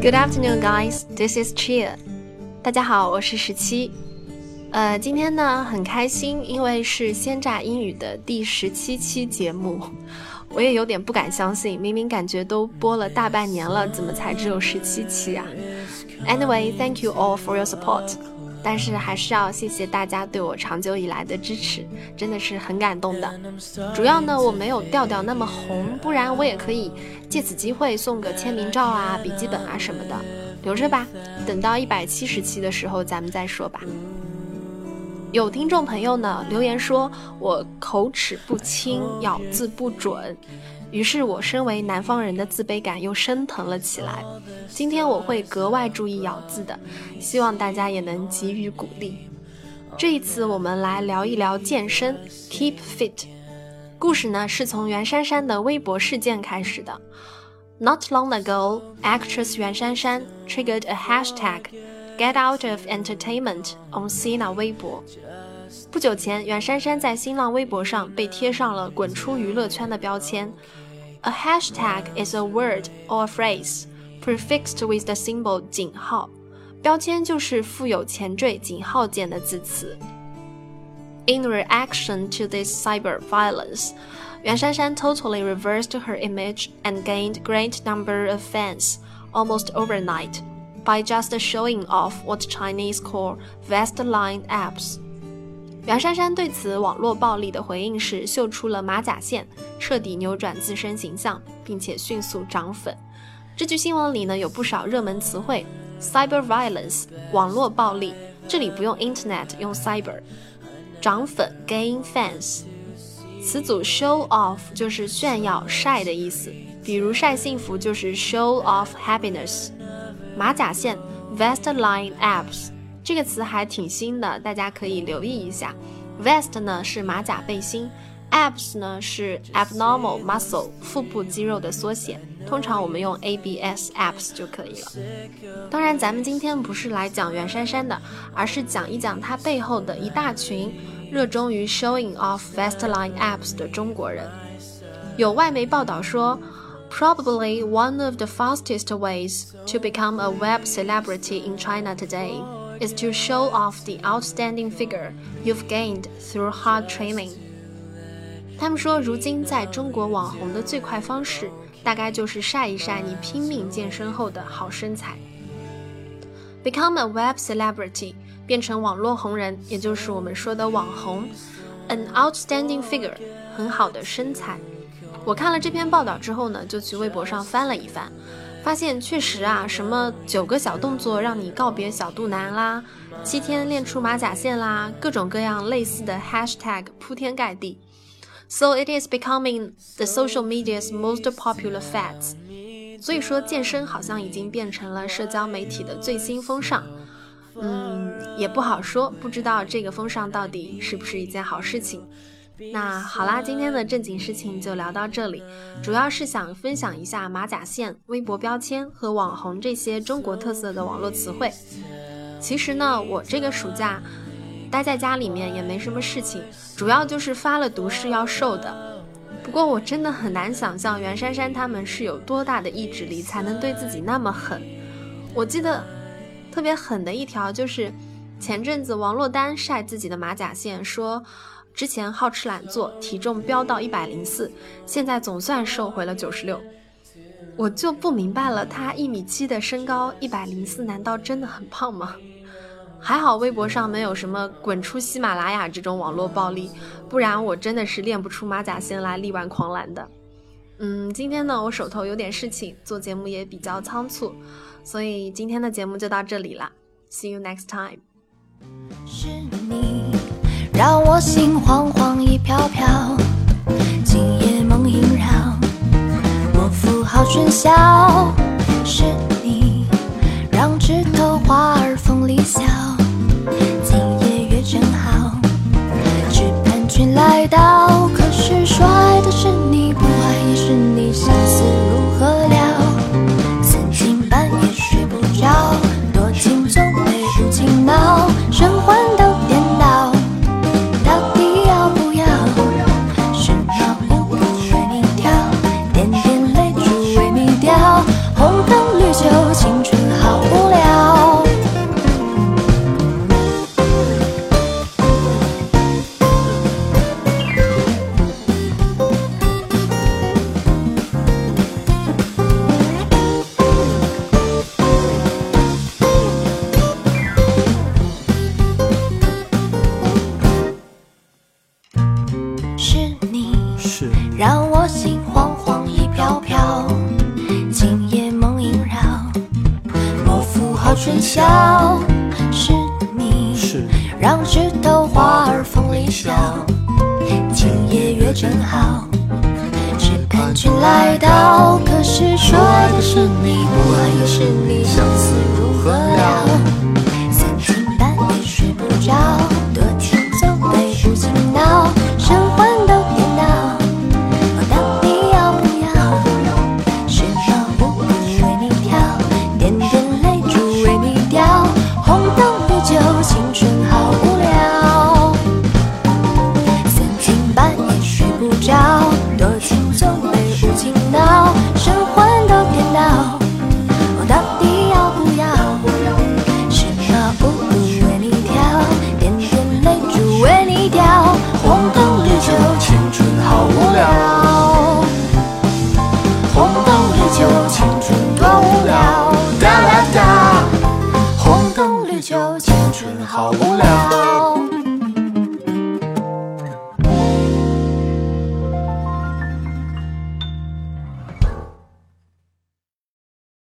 Good afternoon, guys. This is Cheer. 大家好，我是十七。 呃，今天呢很开心，因为是鲜榨英语的第十七期节目。我也有点不敢相信，明明感觉都播了大半年了，怎么才只有十七期啊？Anyway, thank you all for your support. 但是还是要谢谢大家对我长久以来的支持，真的是很感动的。主要呢，我没有调调那么红，不然我也可以借此机会送个签名照啊、笔记本啊什么的，留着吧。等到一百七十期的时候咱们再说吧。有听众朋友呢留言说我口齿不清，咬字不准。于是我身为南方人的自卑感又升腾了起来。今天我会格外注意咬字的，希望大家也能给予鼓励。这一次我们来聊一聊健身，keep fit。故事呢是从袁姗姗的微博事件开始的。Not long ago, actress 袁姗姗 triggered a hashtag "Get out of entertainment" on Sina 微博。不久前，袁姗姗在新浪微博上被贴上了“滚出娱乐圈”的标签。A hashtag is a word or a phrase prefixed with the symbol 井号，标签就是附有前缀井号键的字词。In reaction to this cyber violence, Yuan Shanshan totally reversed her image and gained great number of fans almost overnight by just showing off what Chinese call Vestline abs. 袁姗姗对此网络暴力的回应是秀出了马甲线，彻底扭转自身形象，并且迅速涨粉。这句新闻里呢有不少热门词汇：cyber violence 网络暴力，这里不用 internet，用 cyber。涨粉 gain fans，词组 show off 就是炫耀晒的意思，比如晒幸福就是 show off happiness。 马甲线 vestline abs。这个词还挺新的，大家可以留意一下。Vest 呢是马甲背心，abs 呢是 abnormal muscle 腹部肌肉的缩写，通常我们用 abs abs 就可以了。当然，咱们今天不是来讲袁姗姗的，而是讲一讲她背后的一大群热衷于 showing off vestline abs 的中国人。有外媒报道说 ，probably one of the fastest ways to become a web celebrity in China today。is to show off the outstanding figure you've gained through hard training。他们说，如今在中国网红的最快方式，大概就是晒一晒你拼命健身后的好身材。Become a web celebrity，变成网络红人，也就是我们说的网红。An outstanding figure，很好的身材。 我看了这篇报道之后呢，就去微博上翻了一翻。发现确实啊，什么九个小动作让你告别小肚腩啦，七天练出马甲线啦，各种各样类似的 hashtag 铺天盖地。So it is becoming the social media's most popular fads。所以说健身好像已经变成了社交媒体的最新风尚。嗯，也不好说，不知道这个风尚到底是不是一件好事情。那好啦，今天的正经事情就聊到这里，主要是想分享一下马甲线、微博标签和网红这些中国特色的网络词汇。其实呢，我这个暑假待在家里面也没什么事情，主要就是发了毒誓要瘦的。不过我真的很难想象袁姗姗他们是有多大的意志力才能对自己那么狠。我记得特别狠的一条就是前阵子王珞丹晒自己的马甲线说。之前好吃懒做，体重飙到一百零四，现在总算瘦回了九十六。我就不明白了，他一米七的身高，一百零四，难道真的很胖吗？还好微博上没有什么滚出喜马拉雅这种网络暴力，不然我真的是练不出马甲线来力挽狂澜的。嗯，今天呢，我手头有点事情，做节目也比较仓促，所以今天的节目就到这里了。See you next time。是你让我心慌慌一飘飘，今夜梦萦绕，我赴好春宵。青春春宵。是你，是让枝头花儿风里笑，今夜月正好，只盼君来到。可是说的是你，不爱也是你，相思如何就青春好无聊。